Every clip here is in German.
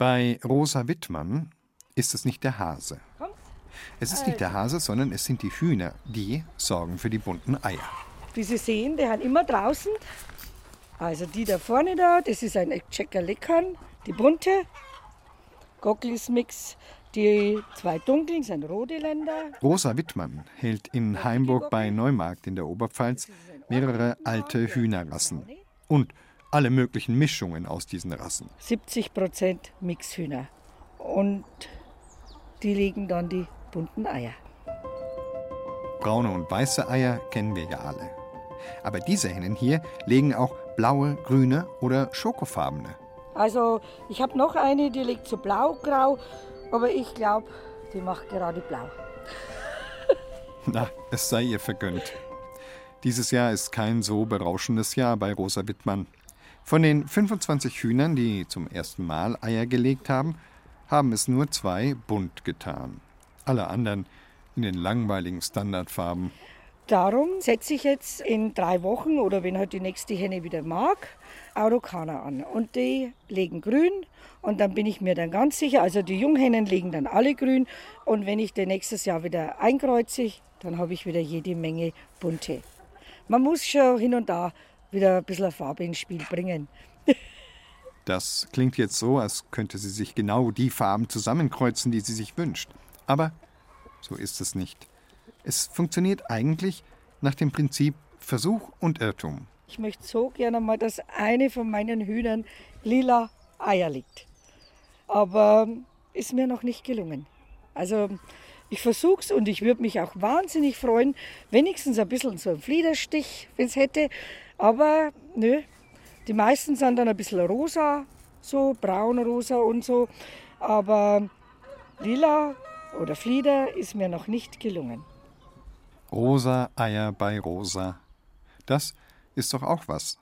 Bei Rosa Wittmann ist es nicht der Hase. Es ist nicht der Hase, sondern es sind die Hühner, die sorgen für die bunten Eier. Wie Sie sehen, die haben immer draußen. Also die da vorne da, das ist ein Checker Leckern, die bunte. Gogglis Mix, die zwei dunklen sind rote Länder. Rosa Wittmann hält in Heimburg bei Neumarkt in der Oberpfalz mehrere alte Hühnerrassen und alle möglichen Mischungen aus diesen Rassen. 70 Prozent Mixhühner. Und die legen dann die bunten Eier. Braune und weiße Eier kennen wir ja alle. Aber diese Hennen hier legen auch blaue, grüne oder schokofarbene. Also ich habe noch eine, die legt so blau-grau, aber ich glaube, die macht gerade blau. Na, es sei ihr vergönnt. Dieses Jahr ist kein so berauschendes Jahr bei Rosa Wittmann. Von den 25 Hühnern, die zum ersten Mal Eier gelegt haben, haben es nur zwei bunt getan. Alle anderen in den langweiligen Standardfarben. Darum setze ich jetzt in drei Wochen oder wenn halt die nächste Henne wieder mag, Aurokaner an. Und die legen grün und dann bin ich mir dann ganz sicher, also die Junghennen legen dann alle grün und wenn ich dann nächstes Jahr wieder einkreuze, dann habe ich wieder jede Menge bunte. Man muss schon hin und da wieder ein bisschen Farbe ins Spiel bringen. Das klingt jetzt so, als könnte sie sich genau die Farben zusammenkreuzen, die sie sich wünscht. Aber so ist es nicht. Es funktioniert eigentlich nach dem Prinzip Versuch und Irrtum. Ich möchte so gerne mal, dass eine von meinen Hühnern lila Eier legt. Aber ist mir noch nicht gelungen. Also ich versuche es und ich würde mich auch wahnsinnig freuen, wenigstens ein bisschen so ein Fliederstich, wenn es hätte. Aber nö, die meisten sind dann ein bisschen rosa, so braun-rosa und so. Aber lila oder Flieder ist mir noch nicht gelungen. Rosa Eier bei Rosa. Das ist doch auch was.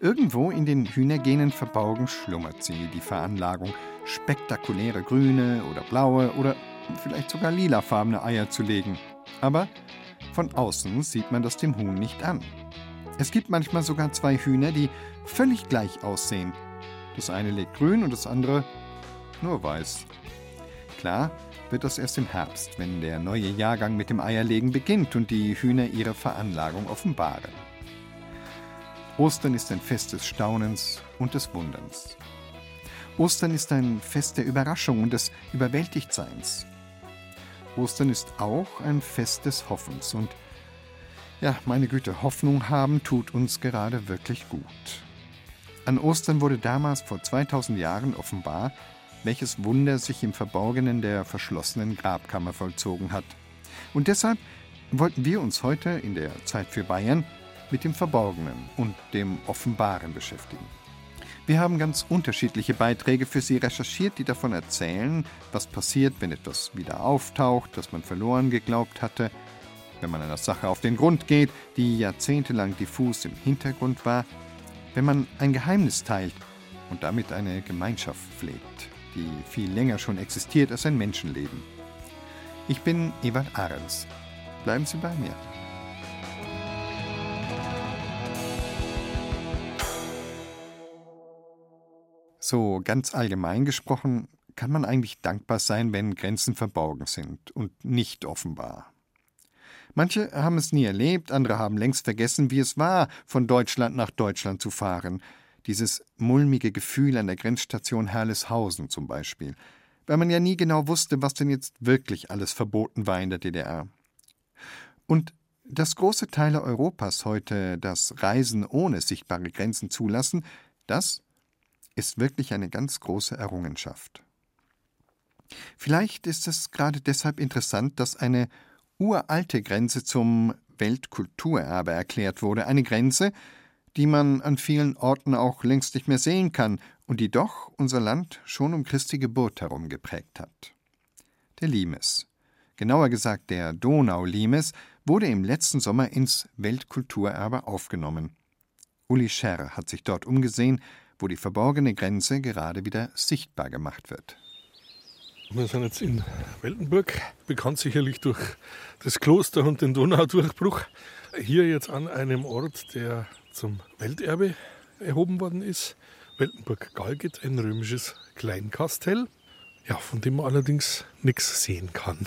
Irgendwo in den Hühnergenen verborgen schlummert sie, die Veranlagung, spektakuläre grüne oder blaue oder vielleicht sogar lilafarbene Eier zu legen. Aber von außen sieht man das dem Huhn nicht an. Es gibt manchmal sogar zwei Hühner, die völlig gleich aussehen. Das eine legt grün und das andere nur weiß. Klar, wird das erst im Herbst, wenn der neue Jahrgang mit dem Eierlegen beginnt und die Hühner ihre Veranlagung offenbaren. Ostern ist ein Fest des Staunens und des Wunderns. Ostern ist ein Fest der Überraschung und des Überwältigtseins. Ostern ist auch ein Fest des Hoffens und ja, meine Güte, Hoffnung haben tut uns gerade wirklich gut. An Ostern wurde damals vor 2000 Jahren offenbar, welches Wunder sich im Verborgenen der verschlossenen Grabkammer vollzogen hat. Und deshalb wollten wir uns heute in der Zeit für Bayern mit dem Verborgenen und dem Offenbaren beschäftigen. Wir haben ganz unterschiedliche Beiträge für Sie recherchiert, die davon erzählen, was passiert, wenn etwas wieder auftaucht, das man verloren geglaubt hatte, wenn man einer Sache auf den Grund geht, die jahrzehntelang diffus im Hintergrund war, wenn man ein Geheimnis teilt und damit eine Gemeinschaft pflegt die viel länger schon existiert als ein Menschenleben. Ich bin Ewald Ahrens. Bleiben Sie bei mir. So ganz allgemein gesprochen kann man eigentlich dankbar sein, wenn Grenzen verborgen sind und nicht offenbar. Manche haben es nie erlebt, andere haben längst vergessen, wie es war, von Deutschland nach Deutschland zu fahren, dieses mulmige Gefühl an der Grenzstation Herleshausen zum Beispiel, weil man ja nie genau wusste, was denn jetzt wirklich alles verboten war in der DDR. Und dass große Teile Europas heute das Reisen ohne sichtbare Grenzen zulassen, das ist wirklich eine ganz große Errungenschaft. Vielleicht ist es gerade deshalb interessant, dass eine uralte Grenze zum Weltkulturerbe erklärt wurde, eine Grenze, die man an vielen Orten auch längst nicht mehr sehen kann und die doch unser Land schon um Christi Geburt herum geprägt hat. Der Limes, genauer gesagt der Donau-Limes, wurde im letzten Sommer ins Weltkulturerbe aufgenommen. Uli Scherr hat sich dort umgesehen, wo die verborgene Grenze gerade wieder sichtbar gemacht wird. Wir sind jetzt in Weltenburg, bekannt sicherlich durch das Kloster und den Donaudurchbruch. Hier jetzt an einem Ort, der zum Welterbe erhoben worden ist Weltenburg-Galget, ein römisches Kleinkastell, ja, von dem man allerdings nichts sehen kann.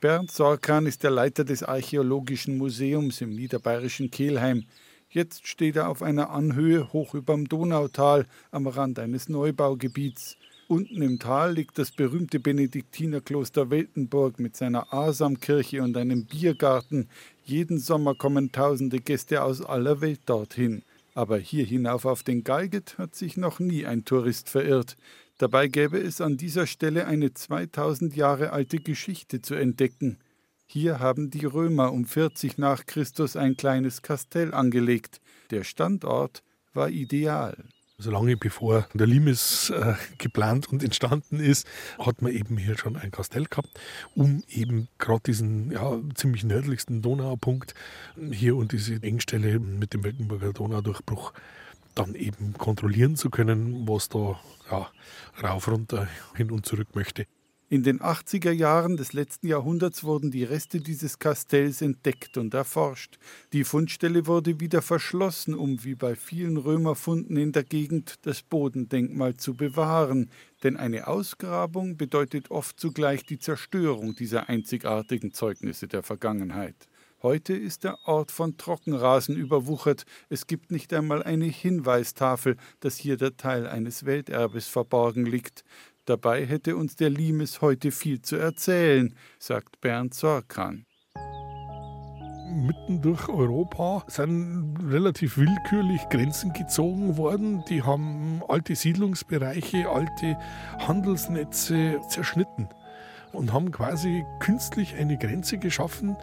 Bernd Sorkan ist der Leiter des Archäologischen Museums im niederbayerischen Kelheim. Jetzt steht er auf einer Anhöhe hoch überm Donautal am Rand eines Neubaugebiets. Unten im Tal liegt das berühmte Benediktinerkloster Weltenburg mit seiner Asamkirche und einem Biergarten. Jeden Sommer kommen tausende Gäste aus aller Welt dorthin. Aber hier hinauf auf den Galget hat sich noch nie ein Tourist verirrt. Dabei gäbe es an dieser Stelle eine 2000 Jahre alte Geschichte zu entdecken. Hier haben die Römer um 40 nach Christus ein kleines Kastell angelegt. Der Standort war ideal. Also lange bevor der Limes äh, geplant und entstanden ist, hat man eben hier schon ein Kastell gehabt, um eben gerade diesen ja, ziemlich nördlichsten Donaupunkt hier und diese Engstelle mit dem Weltenburger Donaudurchbruch dann eben kontrollieren zu können, was da ja, rauf, runter, hin und zurück möchte. In den 80er Jahren des letzten Jahrhunderts wurden die Reste dieses Kastells entdeckt und erforscht. Die Fundstelle wurde wieder verschlossen, um wie bei vielen Römerfunden in der Gegend das Bodendenkmal zu bewahren, denn eine Ausgrabung bedeutet oft zugleich die Zerstörung dieser einzigartigen Zeugnisse der Vergangenheit. Heute ist der Ort von Trockenrasen überwuchert. Es gibt nicht einmal eine Hinweistafel, dass hier der Teil eines Welterbes verborgen liegt. Dabei hätte uns der Limes heute viel zu erzählen, sagt Bernd Sorkan. Mitten durch Europa sind relativ willkürlich Grenzen gezogen worden. Die haben alte Siedlungsbereiche, alte Handelsnetze zerschnitten und haben quasi künstlich eine Grenze geschaffen,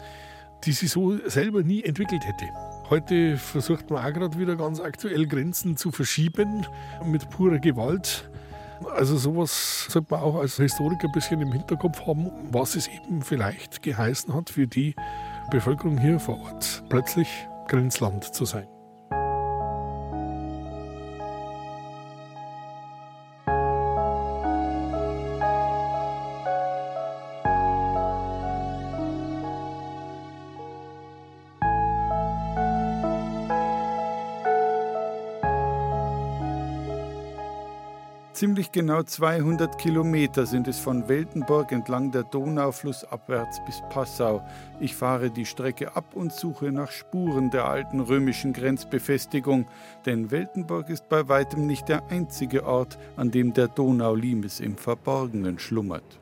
die sie so selber nie entwickelt hätte. Heute versucht man auch gerade wieder ganz aktuell Grenzen zu verschieben mit purer Gewalt. Also sowas sollte man auch als Historiker ein bisschen im Hinterkopf haben, was es eben vielleicht geheißen hat für die Bevölkerung hier vor Ort, plötzlich Grenzland zu sein. Genau 200 Kilometer sind es von Weltenburg entlang der Donau flussabwärts bis Passau. Ich fahre die Strecke ab und suche nach Spuren der alten römischen Grenzbefestigung, denn Weltenburg ist bei weitem nicht der einzige Ort, an dem der Donau-Limes im Verborgenen schlummert.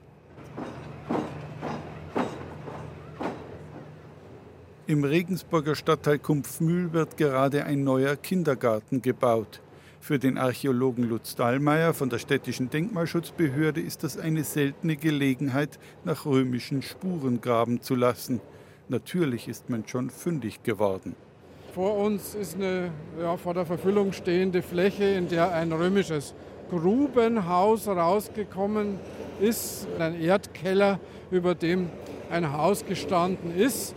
Im Regensburger Stadtteil Kumpfmühl wird gerade ein neuer Kindergarten gebaut. Für den Archäologen Lutz Dahlmeier von der Städtischen Denkmalschutzbehörde ist das eine seltene Gelegenheit, nach römischen Spuren graben zu lassen. Natürlich ist man schon fündig geworden. Vor uns ist eine ja, vor der Verfüllung stehende Fläche, in der ein römisches Grubenhaus rausgekommen ist, ein Erdkeller, über dem ein Haus gestanden ist.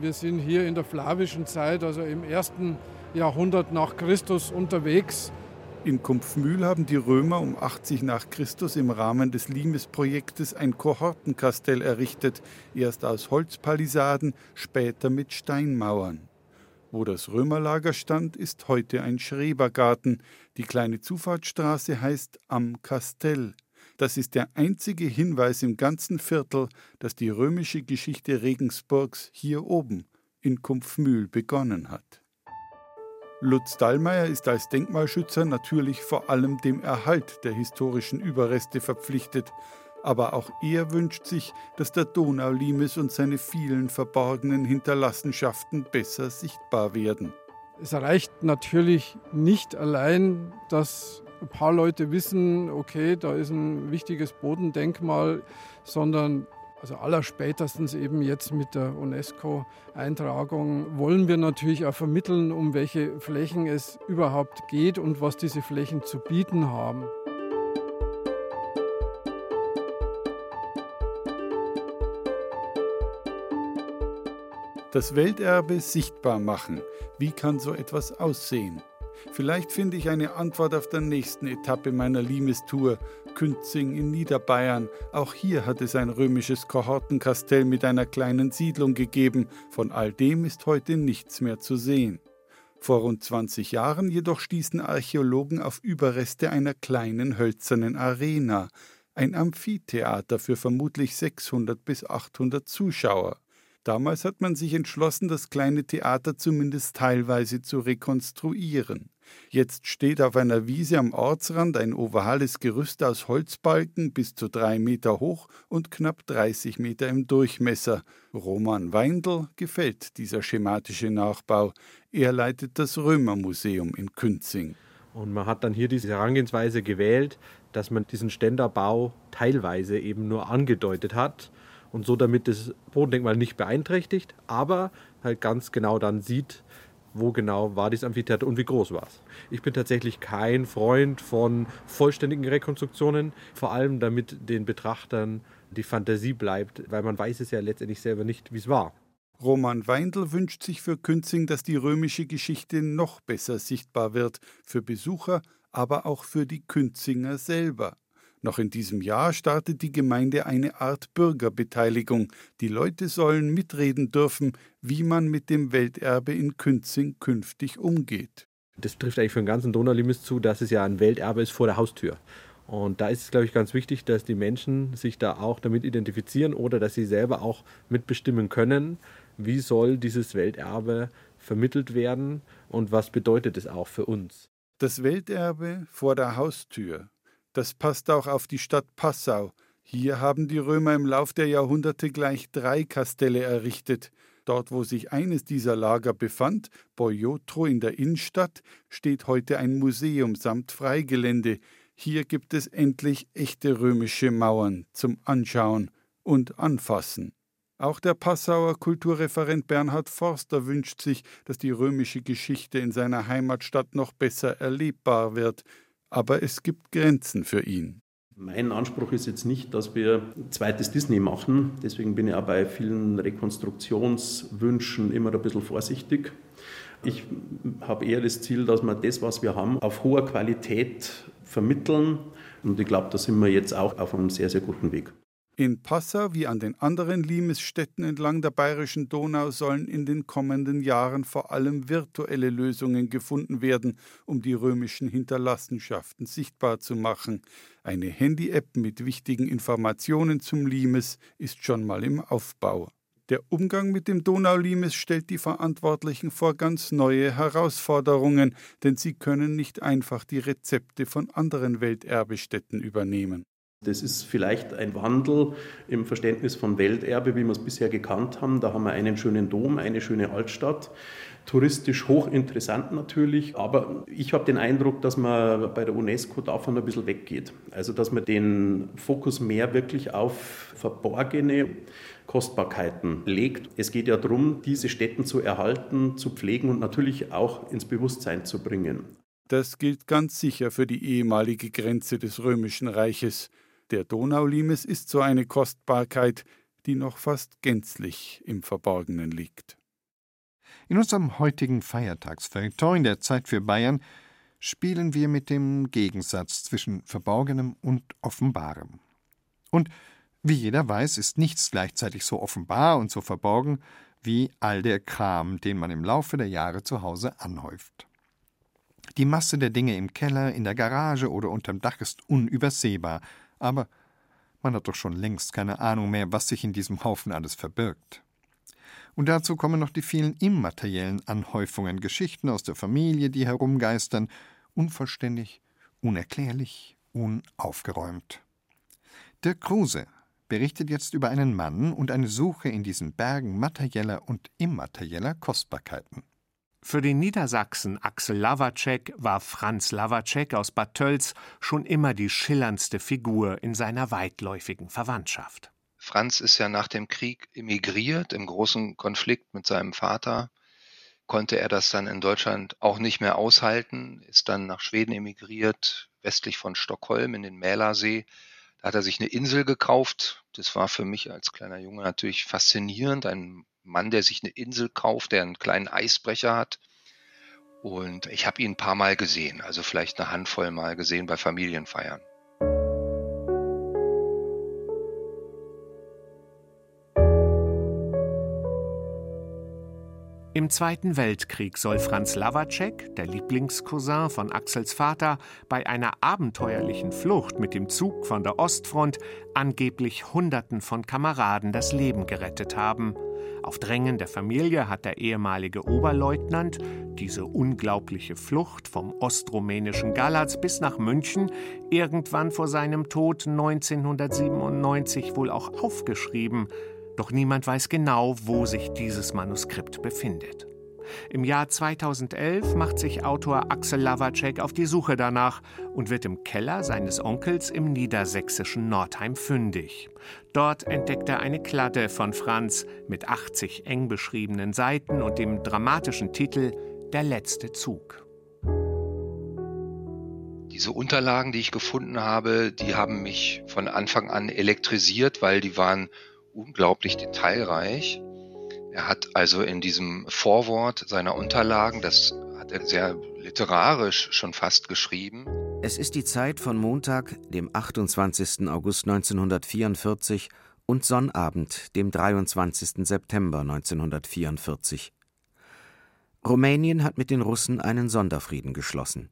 Wir sind hier in der flavischen Zeit, also im ersten Jahrhundert nach Christus unterwegs. In Kumpfmühl haben die Römer um 80 nach Christus im Rahmen des Limes-Projektes ein Kohortenkastell errichtet, erst aus Holzpalisaden, später mit Steinmauern. Wo das Römerlager stand, ist heute ein Schrebergarten. Die kleine Zufahrtsstraße heißt Am Kastell. Das ist der einzige Hinweis im ganzen Viertel, dass die römische Geschichte Regensburgs hier oben in Kumpfmühl begonnen hat. Lutz Dallmayr ist als Denkmalschützer natürlich vor allem dem Erhalt der historischen Überreste verpflichtet, aber auch er wünscht sich, dass der Donaulimes und seine vielen verborgenen Hinterlassenschaften besser sichtbar werden. Es reicht natürlich nicht allein, dass ein paar Leute wissen, okay, da ist ein wichtiges Bodendenkmal, sondern also allerspätestens eben jetzt mit der UNESCO-Eintragung wollen wir natürlich auch vermitteln, um welche Flächen es überhaupt geht und was diese Flächen zu bieten haben. Das Welterbe sichtbar machen. Wie kann so etwas aussehen? Vielleicht finde ich eine Antwort auf der nächsten Etappe meiner Limes-Tour, Künzing in Niederbayern. Auch hier hat es ein römisches Kohortenkastell mit einer kleinen Siedlung gegeben. Von all dem ist heute nichts mehr zu sehen. Vor rund 20 Jahren jedoch stießen Archäologen auf Überreste einer kleinen hölzernen Arena, ein Amphitheater für vermutlich 600 bis 800 Zuschauer. Damals hat man sich entschlossen, das kleine Theater zumindest teilweise zu rekonstruieren. Jetzt steht auf einer Wiese am Ortsrand ein ovales Gerüst aus Holzbalken bis zu drei Meter hoch und knapp 30 Meter im Durchmesser. Roman Weindl gefällt dieser schematische Nachbau. Er leitet das Römermuseum in Künzing. Und man hat dann hier diese Herangehensweise gewählt, dass man diesen Ständerbau teilweise eben nur angedeutet hat und so damit das Bodendenkmal nicht beeinträchtigt, aber halt ganz genau dann sieht, wo genau war dieses Amphitheater und wie groß war es. Ich bin tatsächlich kein Freund von vollständigen Rekonstruktionen, vor allem damit den Betrachtern die Fantasie bleibt, weil man weiß es ja letztendlich selber nicht, wie es war. Roman Weindl wünscht sich für Künzing, dass die römische Geschichte noch besser sichtbar wird, für Besucher, aber auch für die Künzinger selber. Noch in diesem Jahr startet die Gemeinde eine Art Bürgerbeteiligung. Die Leute sollen mitreden dürfen, wie man mit dem Welterbe in Künzing künftig umgeht. Das trifft eigentlich für den ganzen Donaulimes zu, dass es ja ein Welterbe ist vor der Haustür. Und da ist es, glaube ich, ganz wichtig, dass die Menschen sich da auch damit identifizieren oder dass sie selber auch mitbestimmen können, wie soll dieses Welterbe vermittelt werden und was bedeutet es auch für uns. Das Welterbe vor der Haustür. Das passt auch auf die Stadt Passau. Hier haben die Römer im Lauf der Jahrhunderte gleich drei Kastelle errichtet. Dort, wo sich eines dieser Lager befand, Boiotro in der Innenstadt, steht heute ein Museum samt Freigelände. Hier gibt es endlich echte römische Mauern zum Anschauen und Anfassen. Auch der Passauer Kulturreferent Bernhard Forster wünscht sich, dass die römische Geschichte in seiner Heimatstadt noch besser erlebbar wird aber es gibt Grenzen für ihn. Mein Anspruch ist jetzt nicht, dass wir ein zweites Disney machen. Deswegen bin ich auch bei vielen Rekonstruktionswünschen immer ein bisschen vorsichtig. Ich habe eher das Ziel, dass wir das, was wir haben, auf hoher Qualität vermitteln. Und ich glaube, da sind wir jetzt auch auf einem sehr, sehr guten Weg. In Passau wie an den anderen Limesstädten entlang der bayerischen Donau sollen in den kommenden Jahren vor allem virtuelle Lösungen gefunden werden, um die römischen Hinterlassenschaften sichtbar zu machen. Eine Handy-App mit wichtigen Informationen zum Limes ist schon mal im Aufbau. Der Umgang mit dem Donaulimes stellt die Verantwortlichen vor ganz neue Herausforderungen, denn sie können nicht einfach die Rezepte von anderen Welterbestätten übernehmen. Das ist vielleicht ein Wandel im Verständnis von Welterbe, wie wir es bisher gekannt haben. Da haben wir einen schönen Dom, eine schöne Altstadt. Touristisch hochinteressant natürlich, aber ich habe den Eindruck, dass man bei der UNESCO davon ein bisschen weggeht. Also, dass man den Fokus mehr wirklich auf verborgene Kostbarkeiten legt. Es geht ja darum, diese Städten zu erhalten, zu pflegen und natürlich auch ins Bewusstsein zu bringen. Das gilt ganz sicher für die ehemalige Grenze des Römischen Reiches. Der Donaulimes ist so eine Kostbarkeit, die noch fast gänzlich im Verborgenen liegt. In unserem heutigen Feiertagsfeuilleton in der Zeit für Bayern spielen wir mit dem Gegensatz zwischen Verborgenem und Offenbarem. Und wie jeder weiß, ist nichts gleichzeitig so offenbar und so verborgen wie all der Kram, den man im Laufe der Jahre zu Hause anhäuft. Die Masse der Dinge im Keller, in der Garage oder unterm Dach ist unübersehbar, aber man hat doch schon längst keine Ahnung mehr, was sich in diesem Haufen alles verbirgt. Und dazu kommen noch die vielen immateriellen Anhäufungen, Geschichten aus der Familie, die herumgeistern, unvollständig, unerklärlich, unaufgeräumt. Dirk Kruse berichtet jetzt über einen Mann und eine Suche in diesen Bergen materieller und immaterieller Kostbarkeiten. Für den Niedersachsen Axel Lavacek war Franz Lavacek aus Bad Tölz schon immer die schillerndste Figur in seiner weitläufigen Verwandtschaft. Franz ist ja nach dem Krieg emigriert, im großen Konflikt mit seinem Vater. Konnte er das dann in Deutschland auch nicht mehr aushalten, ist dann nach Schweden emigriert, westlich von Stockholm in den Mälersee. Da hat er sich eine Insel gekauft. Das war für mich als kleiner Junge natürlich faszinierend. Ein Mann, der sich eine Insel kauft, der einen kleinen Eisbrecher hat. Und ich habe ihn ein paar Mal gesehen, also vielleicht eine Handvoll Mal gesehen bei Familienfeiern. Im Zweiten Weltkrieg soll Franz Lawacek, der Lieblingscousin von Axels Vater, bei einer abenteuerlichen Flucht mit dem Zug von der Ostfront angeblich Hunderten von Kameraden das Leben gerettet haben. Auf Drängen der Familie hat der ehemalige Oberleutnant diese unglaubliche Flucht vom ostrumänischen Galatz bis nach München irgendwann vor seinem Tod 1997 wohl auch aufgeschrieben – doch niemand weiß genau, wo sich dieses Manuskript befindet. Im Jahr 2011 macht sich Autor Axel Lavacek auf die Suche danach und wird im Keller seines Onkels im niedersächsischen Nordheim fündig. Dort entdeckt er eine Kladde von Franz mit 80 eng beschriebenen Seiten und dem dramatischen Titel Der letzte Zug. Diese Unterlagen, die ich gefunden habe, die haben mich von Anfang an elektrisiert, weil die waren unglaublich detailreich. Er hat also in diesem Vorwort seiner Unterlagen, das hat er sehr literarisch schon fast geschrieben. Es ist die Zeit von Montag, dem 28. August 1944 und Sonnabend, dem 23. September 1944. Rumänien hat mit den Russen einen Sonderfrieden geschlossen.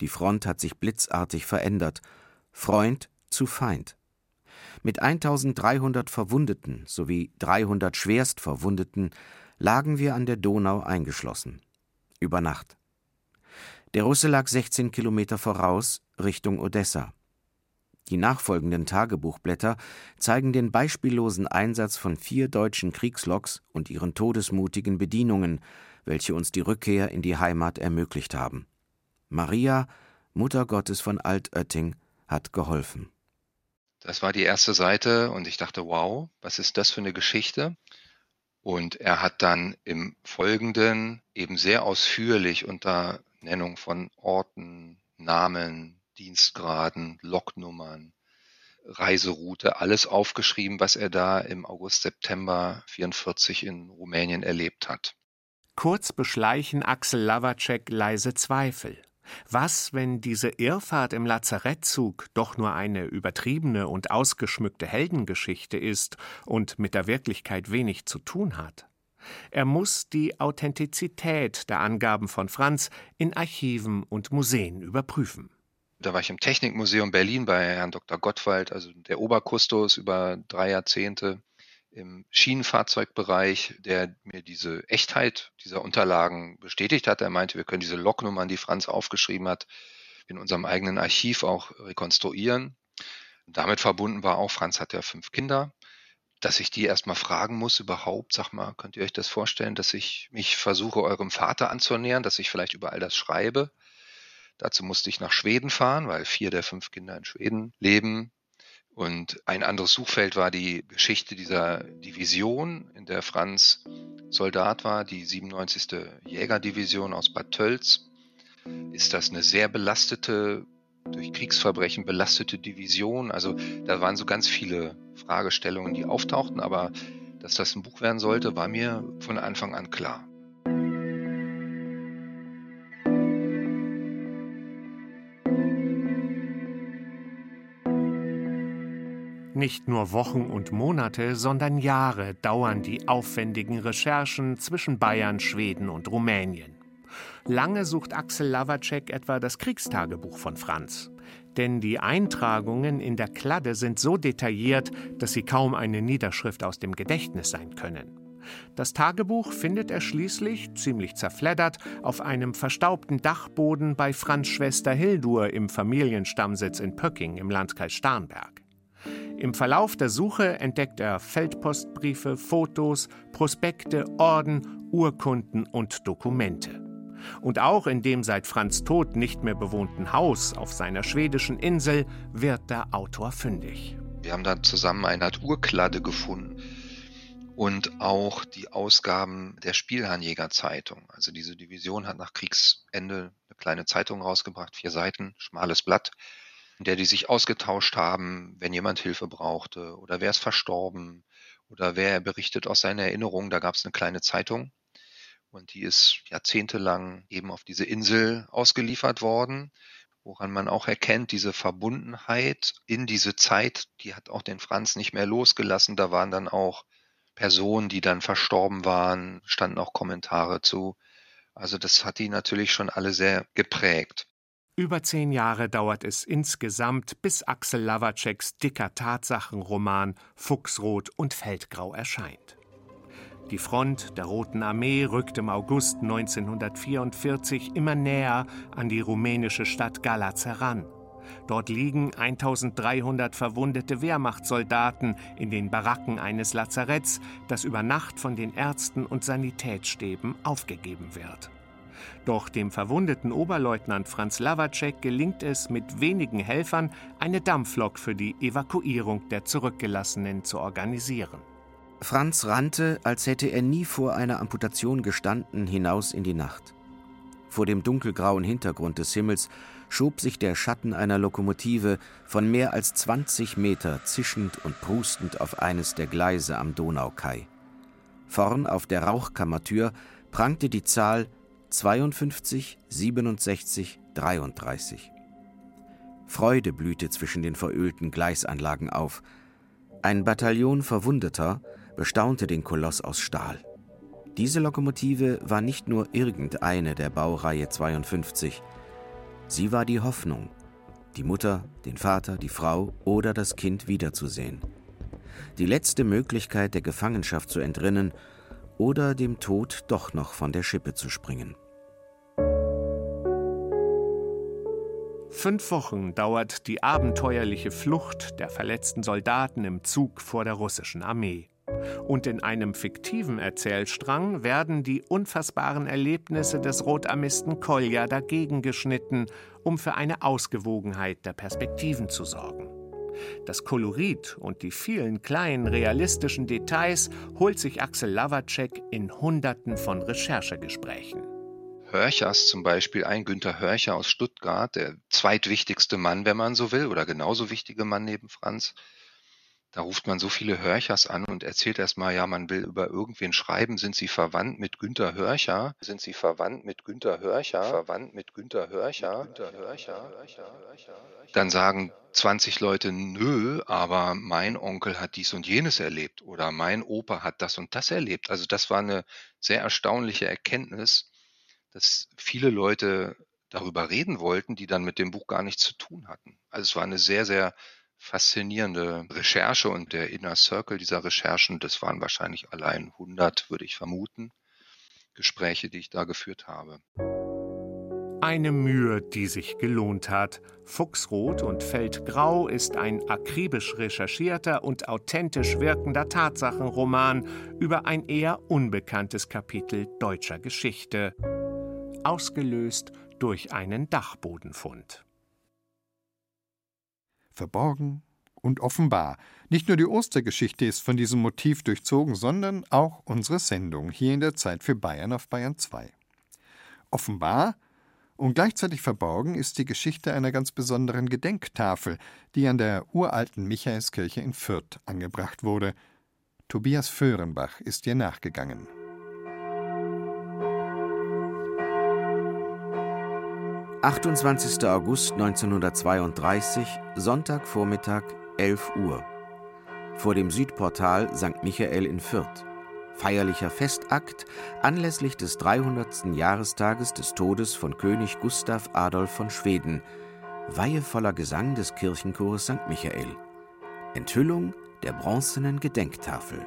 Die Front hat sich blitzartig verändert. Freund zu Feind. Mit 1300 Verwundeten sowie 300 Schwerstverwundeten lagen wir an der Donau eingeschlossen. Über Nacht. Der Russe lag 16 Kilometer voraus, Richtung Odessa. Die nachfolgenden Tagebuchblätter zeigen den beispiellosen Einsatz von vier deutschen Kriegsloks und ihren todesmutigen Bedienungen, welche uns die Rückkehr in die Heimat ermöglicht haben. Maria, Mutter Gottes von Altötting, hat geholfen. Das war die erste Seite und ich dachte, wow, was ist das für eine Geschichte? Und er hat dann im Folgenden eben sehr ausführlich unter Nennung von Orten, Namen, Dienstgraden, Loknummern, Reiseroute, alles aufgeschrieben, was er da im August, September 44 in Rumänien erlebt hat. Kurz beschleichen Axel Lavacek leise Zweifel. Was, wenn diese Irrfahrt im Lazarettzug doch nur eine übertriebene und ausgeschmückte Heldengeschichte ist und mit der Wirklichkeit wenig zu tun hat? Er muss die Authentizität der Angaben von Franz in Archiven und Museen überprüfen. Da war ich im Technikmuseum Berlin bei Herrn Dr. Gottwald, also der Oberkustos über drei Jahrzehnte im Schienenfahrzeugbereich, der mir diese Echtheit dieser Unterlagen bestätigt hat. Er meinte, wir können diese Loknummern, die Franz aufgeschrieben hat, in unserem eigenen Archiv auch rekonstruieren. Damit verbunden war auch, Franz hat ja fünf Kinder, dass ich die erstmal fragen muss überhaupt, sag mal, könnt ihr euch das vorstellen, dass ich mich versuche, eurem Vater anzunähern, dass ich vielleicht über all das schreibe? Dazu musste ich nach Schweden fahren, weil vier der fünf Kinder in Schweden leben. Und ein anderes Suchfeld war die Geschichte dieser Division, in der Franz Soldat war, die 97. Jägerdivision aus Bad Tölz. Ist das eine sehr belastete, durch Kriegsverbrechen belastete Division? Also da waren so ganz viele Fragestellungen, die auftauchten, aber dass das ein Buch werden sollte, war mir von Anfang an klar. Nicht nur Wochen und Monate, sondern Jahre dauern die aufwendigen Recherchen zwischen Bayern, Schweden und Rumänien. Lange sucht Axel Lavacek etwa das Kriegstagebuch von Franz. Denn die Eintragungen in der Kladde sind so detailliert, dass sie kaum eine Niederschrift aus dem Gedächtnis sein können. Das Tagebuch findet er schließlich, ziemlich zerfleddert, auf einem verstaubten Dachboden bei Franz Schwester Hildur im Familienstammsitz in Pöcking im Landkreis Starnberg. Im Verlauf der Suche entdeckt er Feldpostbriefe, Fotos, Prospekte, Orden, Urkunden und Dokumente. Und auch in dem seit Franz Tod nicht mehr bewohnten Haus auf seiner schwedischen Insel wird der Autor fündig. Wir haben da zusammen eine Art Urkladde gefunden und auch die Ausgaben der Spielhahnjäger Zeitung. Also diese Division hat nach Kriegsende eine kleine Zeitung rausgebracht, vier Seiten, schmales Blatt in der die sich ausgetauscht haben, wenn jemand Hilfe brauchte oder wer ist verstorben oder wer berichtet aus seiner Erinnerung. Da gab es eine kleine Zeitung und die ist jahrzehntelang eben auf diese Insel ausgeliefert worden, woran man auch erkennt, diese Verbundenheit in diese Zeit, die hat auch den Franz nicht mehr losgelassen. Da waren dann auch Personen, die dann verstorben waren, standen auch Kommentare zu. Also das hat die natürlich schon alle sehr geprägt. Über zehn Jahre dauert es insgesamt, bis Axel Lavaceks dicker Tatsachenroman Fuchsrot und Feldgrau erscheint. Die Front der Roten Armee rückt im August 1944 immer näher an die rumänische Stadt Galați heran. Dort liegen 1300 verwundete Wehrmachtssoldaten in den Baracken eines Lazaretts, das über Nacht von den Ärzten und Sanitätsstäben aufgegeben wird. Doch dem verwundeten Oberleutnant Franz Lavacek gelingt es, mit wenigen Helfern eine Dampflok für die Evakuierung der Zurückgelassenen zu organisieren. Franz rannte, als hätte er nie vor einer Amputation gestanden, hinaus in die Nacht. Vor dem dunkelgrauen Hintergrund des Himmels schob sich der Schatten einer Lokomotive von mehr als 20 Meter zischend und prustend auf eines der Gleise am Donaukai. Vorn auf der Rauchkammertür prangte die Zahl 52, 67, 33. Freude blühte zwischen den verölten Gleisanlagen auf. Ein Bataillon Verwundeter bestaunte den Koloss aus Stahl. Diese Lokomotive war nicht nur irgendeine der Baureihe 52. Sie war die Hoffnung, die Mutter, den Vater, die Frau oder das Kind wiederzusehen. Die letzte Möglichkeit der Gefangenschaft zu entrinnen oder dem Tod doch noch von der Schippe zu springen. Fünf Wochen dauert die abenteuerliche Flucht der verletzten Soldaten im Zug vor der russischen Armee. Und in einem fiktiven Erzählstrang werden die unfassbaren Erlebnisse des Rotarmisten Kolja dagegen geschnitten, um für eine Ausgewogenheit der Perspektiven zu sorgen. Das Kolorit und die vielen kleinen realistischen Details holt sich Axel Lavacek in Hunderten von Recherchegesprächen. Hörchers zum Beispiel, ein Günther Hörcher aus Stuttgart, der zweitwichtigste Mann, wenn man so will, oder genauso wichtige Mann neben Franz, da ruft man so viele Hörchers an und erzählt erstmal, ja, man will über irgendwen schreiben. Sind Sie verwandt mit Günter Hörcher? Sind Sie verwandt mit Günter Hörcher? Verwandt mit Günter Hörcher? Günter Hörcher? Dann sagen 20 Leute, nö, aber mein Onkel hat dies und jenes erlebt oder mein Opa hat das und das erlebt. Also das war eine sehr erstaunliche Erkenntnis, dass viele Leute darüber reden wollten, die dann mit dem Buch gar nichts zu tun hatten. Also es war eine sehr, sehr faszinierende Recherche und der Inner Circle dieser Recherchen, das waren wahrscheinlich allein 100, würde ich vermuten, Gespräche, die ich da geführt habe. Eine Mühe, die sich gelohnt hat. Fuchsrot und Feldgrau ist ein akribisch recherchierter und authentisch wirkender Tatsachenroman über ein eher unbekanntes Kapitel deutscher Geschichte, ausgelöst durch einen Dachbodenfund verborgen und offenbar. Nicht nur die Ostergeschichte ist von diesem Motiv durchzogen, sondern auch unsere Sendung hier in der Zeit für Bayern auf Bayern 2. Offenbar und gleichzeitig verborgen ist die Geschichte einer ganz besonderen Gedenktafel, die an der uralten Michaelskirche in Fürth angebracht wurde. Tobias Föhrenbach ist ihr nachgegangen. 28. August 1932, Sonntagvormittag, 11 Uhr. Vor dem Südportal St. Michael in Fürth. Feierlicher Festakt anlässlich des 300. Jahrestages des Todes von König Gustav Adolf von Schweden. Weihevoller Gesang des Kirchenchores St. Michael. Enthüllung der bronzenen Gedenktafel.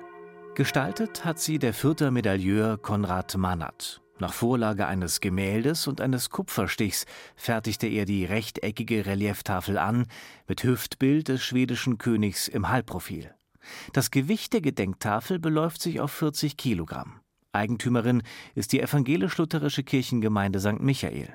Gestaltet hat sie der Fürther Medailleur Konrad Mannert. Nach Vorlage eines Gemäldes und eines Kupferstichs fertigte er die rechteckige Relieftafel an, mit Hüftbild des schwedischen Königs im Halbprofil. Das Gewicht der Gedenktafel beläuft sich auf 40 Kilogramm. Eigentümerin ist die evangelisch-lutherische Kirchengemeinde St. Michael.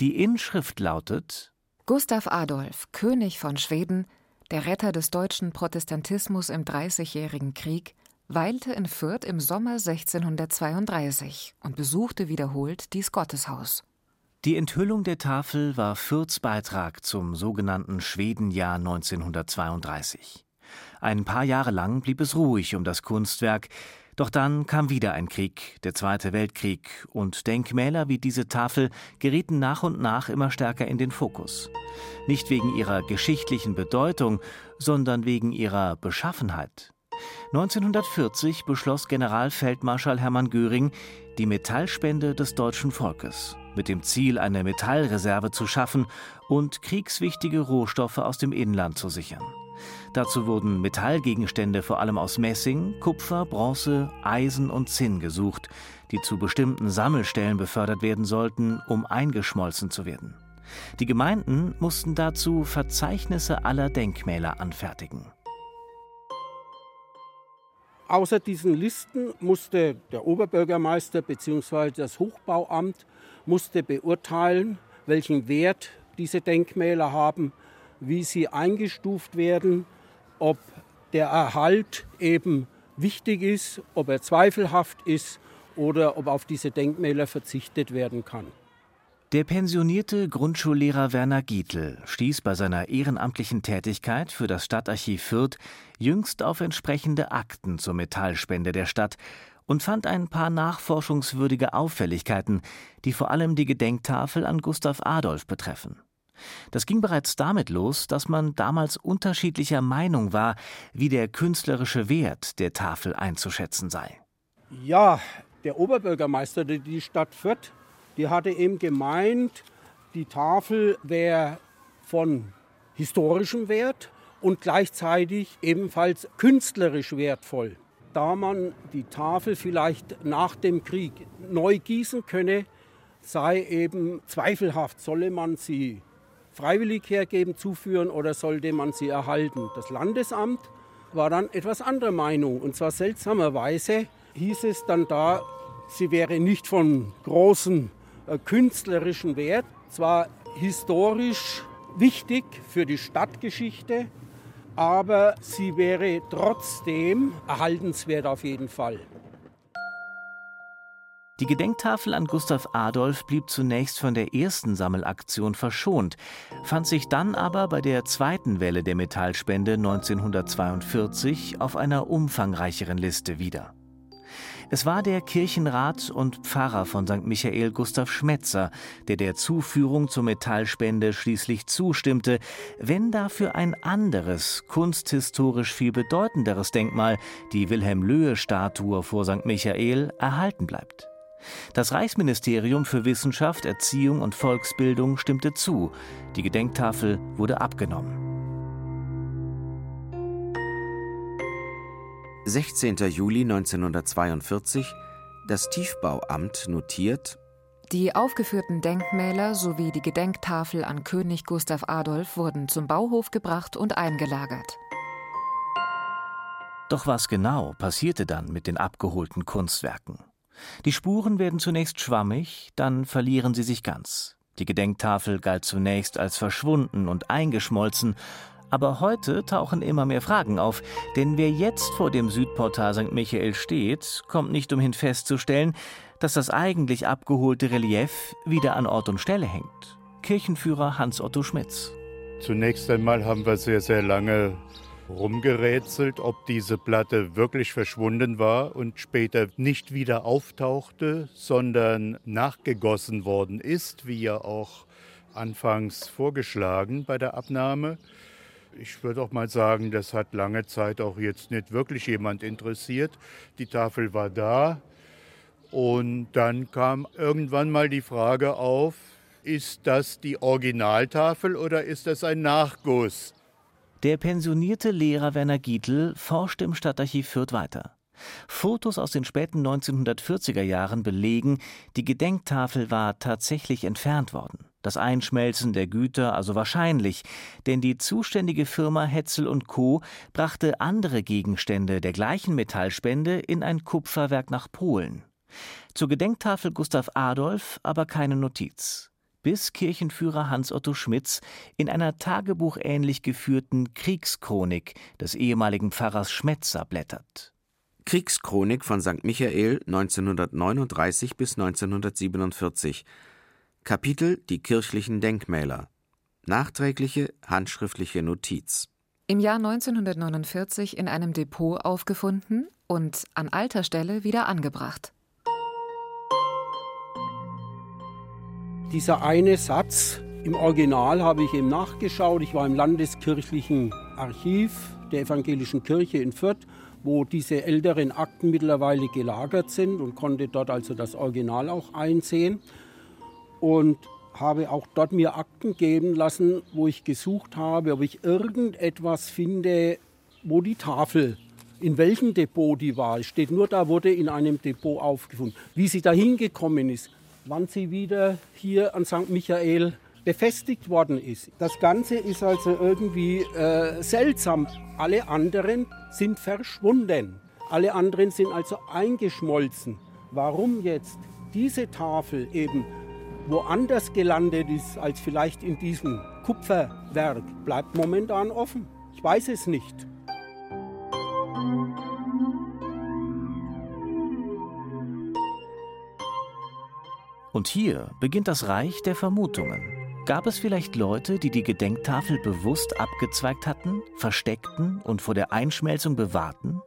Die Inschrift lautet Gustav Adolf, König von Schweden, der Retter des deutschen Protestantismus im Dreißigjährigen Krieg, weilte in Fürth im Sommer 1632 und besuchte wiederholt dies Gotteshaus. Die Enthüllung der Tafel war Fürths Beitrag zum sogenannten Schwedenjahr 1932. Ein paar Jahre lang blieb es ruhig um das Kunstwerk, doch dann kam wieder ein Krieg, der Zweite Weltkrieg, und Denkmäler wie diese Tafel gerieten nach und nach immer stärker in den Fokus. Nicht wegen ihrer geschichtlichen Bedeutung, sondern wegen ihrer Beschaffenheit. 1940 beschloss Generalfeldmarschall Hermann Göring die Metallspende des deutschen Volkes mit dem Ziel, eine Metallreserve zu schaffen und kriegswichtige Rohstoffe aus dem Inland zu sichern. Dazu wurden Metallgegenstände vor allem aus Messing, Kupfer, Bronze, Eisen und Zinn gesucht, die zu bestimmten Sammelstellen befördert werden sollten, um eingeschmolzen zu werden. Die Gemeinden mussten dazu Verzeichnisse aller Denkmäler anfertigen. Außer diesen Listen musste der Oberbürgermeister bzw. das Hochbauamt musste beurteilen, welchen Wert diese Denkmäler haben, wie sie eingestuft werden, ob der Erhalt eben wichtig ist, ob er zweifelhaft ist oder ob auf diese Denkmäler verzichtet werden kann. Der pensionierte Grundschullehrer Werner Gietl stieß bei seiner ehrenamtlichen Tätigkeit für das Stadtarchiv Fürth jüngst auf entsprechende Akten zur Metallspende der Stadt und fand ein paar nachforschungswürdige Auffälligkeiten, die vor allem die Gedenktafel an Gustav Adolf betreffen. Das ging bereits damit los, dass man damals unterschiedlicher Meinung war, wie der künstlerische Wert der Tafel einzuschätzen sei. Ja, der Oberbürgermeister der die Stadt Fürth die hatte eben gemeint, die Tafel wäre von historischem Wert und gleichzeitig ebenfalls künstlerisch wertvoll. Da man die Tafel vielleicht nach dem Krieg neu gießen könne, sei eben zweifelhaft, solle man sie freiwillig hergeben, zuführen oder sollte man sie erhalten. Das Landesamt war dann etwas anderer Meinung und zwar seltsamerweise hieß es dann da, sie wäre nicht von großen künstlerischen Wert, zwar historisch wichtig für die Stadtgeschichte, aber sie wäre trotzdem erhaltenswert auf jeden Fall. Die Gedenktafel an Gustav Adolf blieb zunächst von der ersten Sammelaktion verschont, fand sich dann aber bei der zweiten Welle der Metallspende 1942 auf einer umfangreicheren Liste wieder. Es war der Kirchenrat und Pfarrer von St. Michael Gustav Schmetzer, der der Zuführung zur Metallspende schließlich zustimmte, wenn dafür ein anderes, kunsthistorisch viel bedeutenderes Denkmal, die Wilhelm-Löhe-Statue vor St. Michael, erhalten bleibt. Das Reichsministerium für Wissenschaft, Erziehung und Volksbildung stimmte zu. Die Gedenktafel wurde abgenommen. 16. Juli 1942 das Tiefbauamt notiert Die aufgeführten Denkmäler sowie die Gedenktafel an König Gustav Adolf wurden zum Bauhof gebracht und eingelagert. Doch was genau passierte dann mit den abgeholten Kunstwerken? Die Spuren werden zunächst schwammig, dann verlieren sie sich ganz. Die Gedenktafel galt zunächst als verschwunden und eingeschmolzen, aber heute tauchen immer mehr Fragen auf, denn wer jetzt vor dem Südportal St. Michael steht, kommt nicht umhin festzustellen, dass das eigentlich abgeholte Relief wieder an Ort und Stelle hängt. Kirchenführer Hans-Otto Schmitz. Zunächst einmal haben wir sehr, sehr lange rumgerätselt, ob diese Platte wirklich verschwunden war und später nicht wieder auftauchte, sondern nachgegossen worden ist, wie ja auch anfangs vorgeschlagen bei der Abnahme ich würde auch mal sagen, das hat lange Zeit auch jetzt nicht wirklich jemand interessiert. Die Tafel war da und dann kam irgendwann mal die Frage auf, ist das die Originaltafel oder ist das ein Nachguss? Der pensionierte Lehrer Werner Gietl forscht im Stadtarchiv Fürth weiter. Fotos aus den späten 1940er Jahren belegen, die Gedenktafel war tatsächlich entfernt worden das Einschmelzen der Güter also wahrscheinlich, denn die zuständige Firma Hetzel und Co. brachte andere Gegenstände der gleichen Metallspende in ein Kupferwerk nach Polen. Zur Gedenktafel Gustav Adolf aber keine Notiz bis Kirchenführer Hans-Otto Schmitz in einer tagebuchähnlich geführten Kriegschronik des ehemaligen Pfarrers Schmetzer blättert. Kriegschronik von St. Michael 1939 bis 1947 Kapitel Die kirchlichen Denkmäler. Nachträgliche handschriftliche Notiz. Im Jahr 1949 in einem Depot aufgefunden und an alter Stelle wieder angebracht. Dieser eine Satz, im Original habe ich eben nachgeschaut, ich war im Landeskirchlichen Archiv der Evangelischen Kirche in Fürth, wo diese älteren Akten mittlerweile gelagert sind und konnte dort also das Original auch einsehen. Und habe auch dort mir Akten geben lassen, wo ich gesucht habe, ob ich irgendetwas finde, wo die Tafel, in welchem Depot die war. Es steht nur, da wurde in einem Depot aufgefunden. Wie sie dahin gekommen ist, wann sie wieder hier an St. Michael befestigt worden ist. Das Ganze ist also irgendwie äh, seltsam. Alle anderen sind verschwunden. Alle anderen sind also eingeschmolzen. Warum jetzt diese Tafel eben woanders gelandet ist als vielleicht in diesem Kupferwerk, bleibt momentan offen. Ich weiß es nicht. Und hier beginnt das Reich der Vermutungen. Gab es vielleicht Leute, die die Gedenktafel bewusst abgezweigt hatten, versteckten und vor der Einschmelzung bewahrten?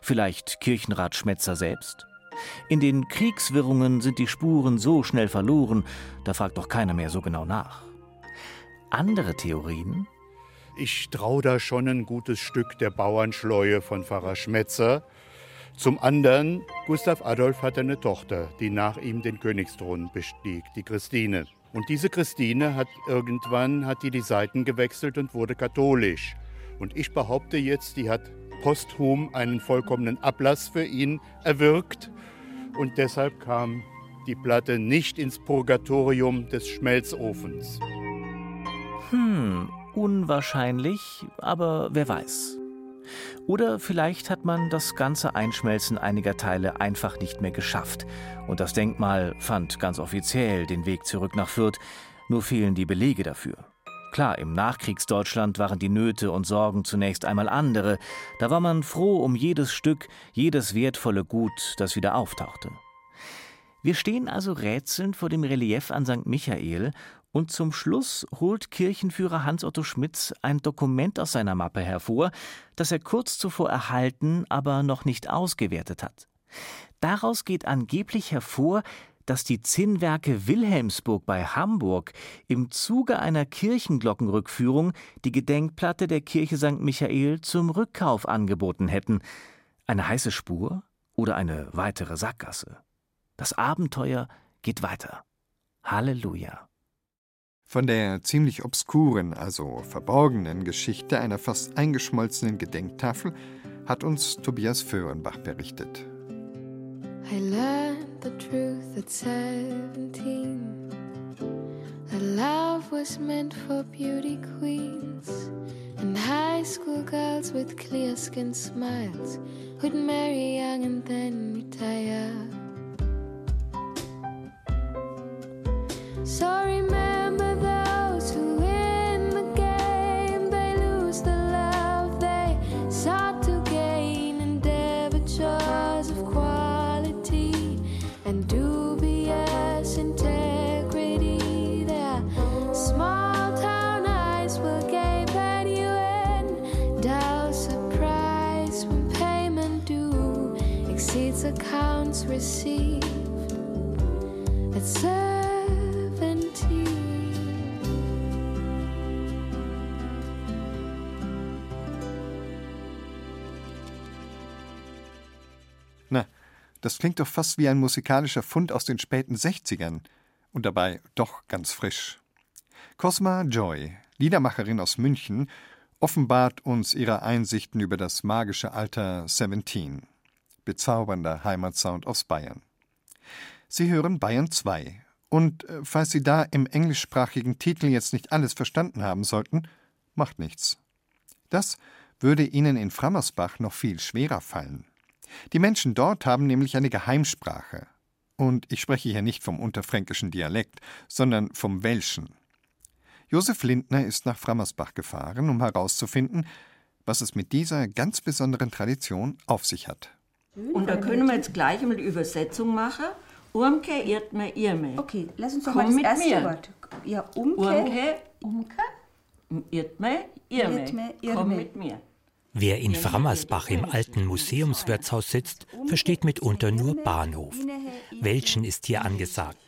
Vielleicht Kirchenrat Schmetzer selbst? In den Kriegswirrungen sind die Spuren so schnell verloren, da fragt doch keiner mehr so genau nach. Andere Theorien? Ich traue da schon ein gutes Stück der Bauernschleue von Pfarrer Schmetzer. Zum anderen, Gustav Adolf hatte eine Tochter, die nach ihm den Königsthron bestieg, die Christine. Und diese Christine hat irgendwann hat die, die Seiten gewechselt und wurde katholisch. Und ich behaupte jetzt, die hat posthum einen vollkommenen Ablass für ihn erwirkt und deshalb kam die Platte nicht ins Purgatorium des Schmelzofens. Hm, unwahrscheinlich, aber wer weiß. Oder vielleicht hat man das ganze Einschmelzen einiger Teile einfach nicht mehr geschafft und das Denkmal fand ganz offiziell den Weg zurück nach Fürth, nur fehlen die Belege dafür. Klar, im Nachkriegsdeutschland waren die Nöte und Sorgen zunächst einmal andere. Da war man froh um jedes Stück, jedes wertvolle Gut, das wieder auftauchte. Wir stehen also rätselnd vor dem Relief an St. Michael und zum Schluss holt Kirchenführer Hans-Otto Schmitz ein Dokument aus seiner Mappe hervor, das er kurz zuvor erhalten, aber noch nicht ausgewertet hat. Daraus geht angeblich hervor, dass die Zinnwerke Wilhelmsburg bei Hamburg im Zuge einer Kirchenglockenrückführung die Gedenkplatte der Kirche St. Michael zum Rückkauf angeboten hätten. Eine heiße Spur oder eine weitere Sackgasse? Das Abenteuer geht weiter. Halleluja. Von der ziemlich obskuren, also verborgenen Geschichte einer fast eingeschmolzenen Gedenktafel hat uns Tobias Föhrenbach berichtet. I learned the truth at 17 that love was meant for beauty queens and high school girls with clear skin smiles who'd marry young and then retire. So remember Na, das klingt doch fast wie ein musikalischer Fund aus den späten 60ern und dabei doch ganz frisch. Cosma Joy, Liedermacherin aus München, offenbart uns ihre Einsichten über das magische Alter 17. Bezaubernder Heimatsound aus Bayern. Sie hören Bayern 2. Und äh, falls Sie da im englischsprachigen Titel jetzt nicht alles verstanden haben sollten, macht nichts. Das würde Ihnen in Frammersbach noch viel schwerer fallen. Die Menschen dort haben nämlich eine Geheimsprache. Und ich spreche hier nicht vom unterfränkischen Dialekt, sondern vom Welschen. Josef Lindner ist nach Frammersbach gefahren, um herauszufinden, was es mit dieser ganz besonderen Tradition auf sich hat. Und da können wir jetzt gleich einmal die Übersetzung machen. Urmke, Irtme, Irme. Okay, lass uns doch Komm mal das mit erste mir. Wort. Ja, Umke. Urmke, Umke. Irtme, Irme. Irtme, Komm Irme. mit mir. Wer in Frammersbach im alten Museumswirtshaus sitzt, versteht mitunter nur Bahnhof. Welchen ist hier angesagt.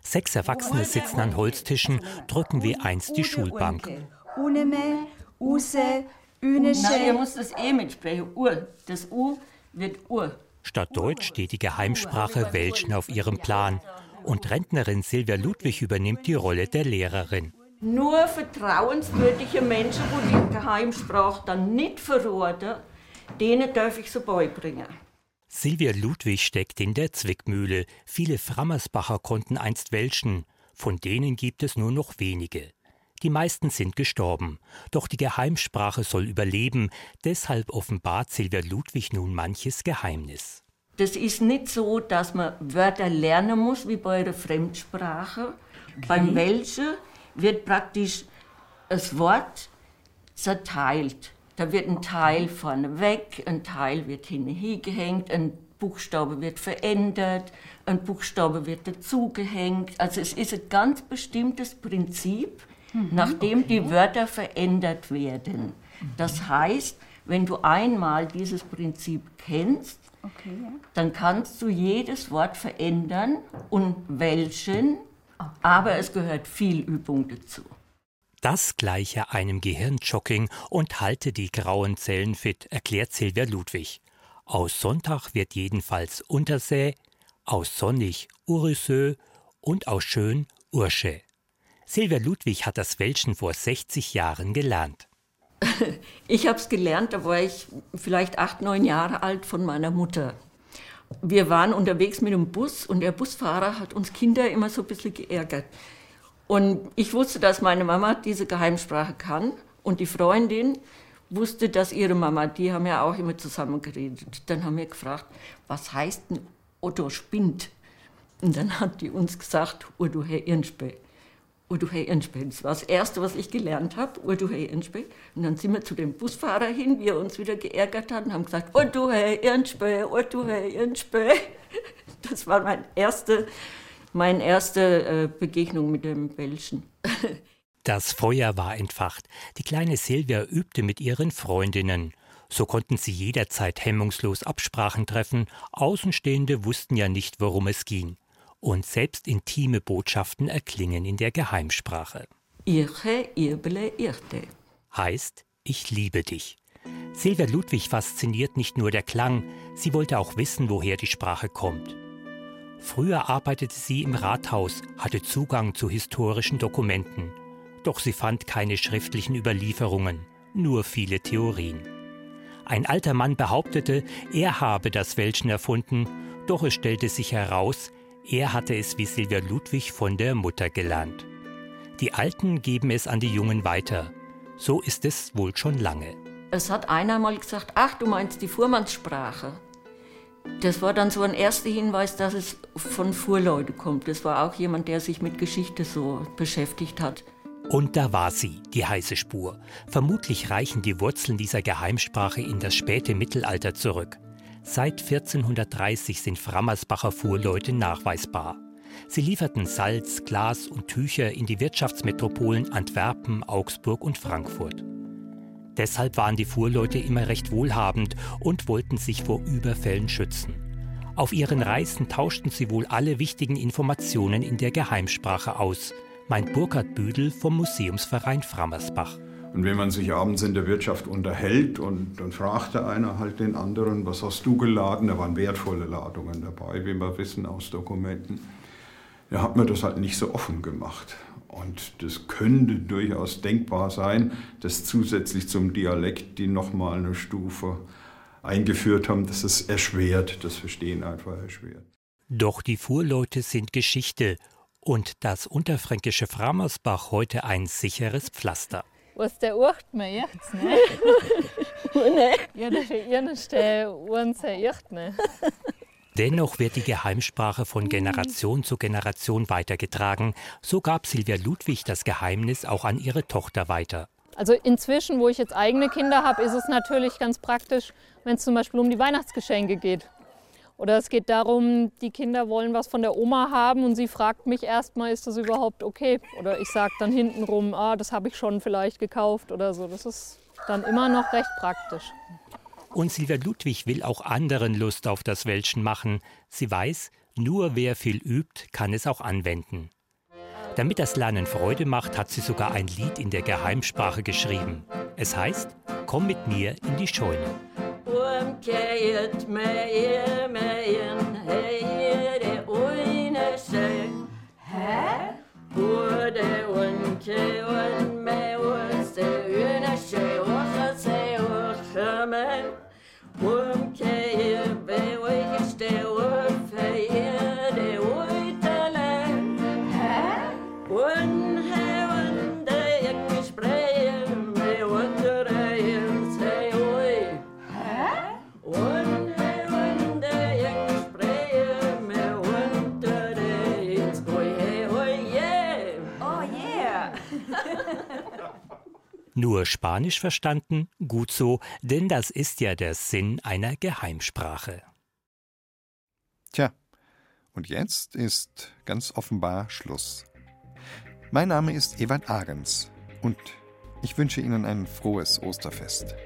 Sechs Erwachsene sitzen an Holztischen, drücken wie einst die Schulbank. Uneme, Use, Nein, ihr müsst das E mitsprechen. Ur. Das U wird Ur. Statt Deutsch steht die Geheimsprache Welschen auf ihrem Plan. Und Rentnerin Silvia Ludwig übernimmt die Rolle der Lehrerin. Nur vertrauenswürdige Menschen, die die Geheimsprache dann nicht verraten, denen darf ich sie beibringen. Silvia Ludwig steckt in der Zwickmühle. Viele Frammersbacher konnten einst welschen. Von denen gibt es nur noch wenige. Die meisten sind gestorben. Doch die Geheimsprache soll überleben. Deshalb offenbart Silvia Ludwig nun manches Geheimnis. Das ist nicht so, dass man Wörter lernen muss wie bei einer Fremdsprache. Beim Welschen wird praktisch das Wort zerteilt. Da wird ein Teil vorne weg, ein Teil wird hingehängt, ein Buchstabe wird verändert, ein Buchstabe wird dazugehängt. Also es ist ein ganz bestimmtes Prinzip, Mhm, nachdem okay. die Wörter verändert werden. Das heißt, wenn du einmal dieses Prinzip kennst, Okay, ja. dann kannst du jedes Wort verändern und welchen, aber es gehört viel Übung dazu. Das gleiche einem Gehirnjogging und halte die grauen Zellen fit, erklärt Silvia Ludwig. Aus Sonntag wird jedenfalls Untersee, aus Sonnig Ursö und aus Schön Ursche. Silvia Ludwig hat das Welschen vor 60 Jahren gelernt. Ich habe es gelernt, da war ich vielleicht acht, neun Jahre alt von meiner Mutter. Wir waren unterwegs mit dem Bus und der Busfahrer hat uns Kinder immer so ein bisschen geärgert. Und ich wusste, dass meine Mama diese Geheimsprache kann und die Freundin wusste, dass ihre Mama, die haben ja auch immer zusammen geredet. Dann haben wir gefragt, was heißt denn Otto spinnt? Und dann hat die uns gesagt, Urdu Herr Irnspe. Urdu Herr Irnspe. Das war das Erste, was ich gelernt habe, Urdu Herr Irnspe. Und dann sind wir zu dem Busfahrer hin, wie er uns wieder geärgert hat, und haben gesagt, Urdu Herr Irnspe, Urdu Herr Irnspe. Das war mein erste, meine erste äh, Begegnung mit dem Welschen. Das Feuer war entfacht. Die kleine Silvia übte mit ihren Freundinnen. So konnten sie jederzeit hemmungslos Absprachen treffen. Außenstehende wussten ja nicht, worum es ging. Und selbst intime Botschaften erklingen in der Geheimsprache. Irche, Irbele, Irte. Heißt, ich liebe dich. Silvia Ludwig fasziniert nicht nur der Klang, sie wollte auch wissen, woher die Sprache kommt. Früher arbeitete sie im Rathaus, hatte Zugang zu historischen Dokumenten. Doch sie fand keine schriftlichen Überlieferungen, nur viele Theorien. Ein alter Mann behauptete, er habe das Welschen erfunden, doch es stellte sich heraus, er hatte es wie Silvia Ludwig von der Mutter gelernt. Die Alten geben es an die Jungen weiter. So ist es wohl schon lange. Es hat einer mal gesagt, ach, du meinst die Fuhrmannssprache. Das war dann so ein erster Hinweis, dass es von Fuhrleuten kommt. Das war auch jemand, der sich mit Geschichte so beschäftigt hat. Und da war sie, die heiße Spur. Vermutlich reichen die Wurzeln dieser Geheimsprache in das späte Mittelalter zurück. Seit 1430 sind Frammersbacher Fuhrleute nachweisbar. Sie lieferten Salz, Glas und Tücher in die Wirtschaftsmetropolen Antwerpen, Augsburg und Frankfurt. Deshalb waren die Fuhrleute immer recht wohlhabend und wollten sich vor Überfällen schützen. Auf ihren Reisen tauschten sie wohl alle wichtigen Informationen in der Geheimsprache aus, meint Burkhard Büdel vom Museumsverein Frammersbach. Und wenn man sich abends in der Wirtschaft unterhält und dann fragte einer halt den anderen, was hast du geladen? Da waren wertvolle Ladungen dabei, wie wir wissen aus Dokumenten. Da hat man das halt nicht so offen gemacht. Und das könnte durchaus denkbar sein, dass zusätzlich zum Dialekt die nochmal eine Stufe eingeführt haben, dass es erschwert, das Verstehen einfach erschwert. Doch die Fuhrleute sind Geschichte und das unterfränkische Framersbach heute ein sicheres Pflaster. Was der acht mir jetzt, ne? Ja, das ist der erste uns echt, ne? Dennoch wird die Geheimsprache von Generation zu Generation weitergetragen. So gab Silvia Ludwig das Geheimnis auch an ihre Tochter weiter. Also inzwischen, wo ich jetzt eigene Kinder habe, ist es natürlich ganz praktisch, wenn es zum Beispiel um die Weihnachtsgeschenke geht. Oder es geht darum, die Kinder wollen was von der Oma haben und sie fragt mich erstmal, ist das überhaupt okay? Oder ich sage dann hintenrum, ah, das habe ich schon vielleicht gekauft oder so. Das ist dann immer noch recht praktisch. Und Silvia Ludwig will auch anderen Lust auf das Welschen machen. Sie weiß, nur wer viel übt, kann es auch anwenden. Damit das Lernen Freude macht, hat sie sogar ein Lied in der Geheimsprache geschrieben. Es heißt Komm mit mir in die Scheune. Umkehrt mehr, mehr, hey, der ohne Schei. Hä? Wurde und Nur Spanisch verstanden? Gut so, denn das ist ja der Sinn einer Geheimsprache. Tja, und jetzt ist ganz offenbar Schluss. Mein Name ist Ewald Ahrens und ich wünsche Ihnen ein frohes Osterfest.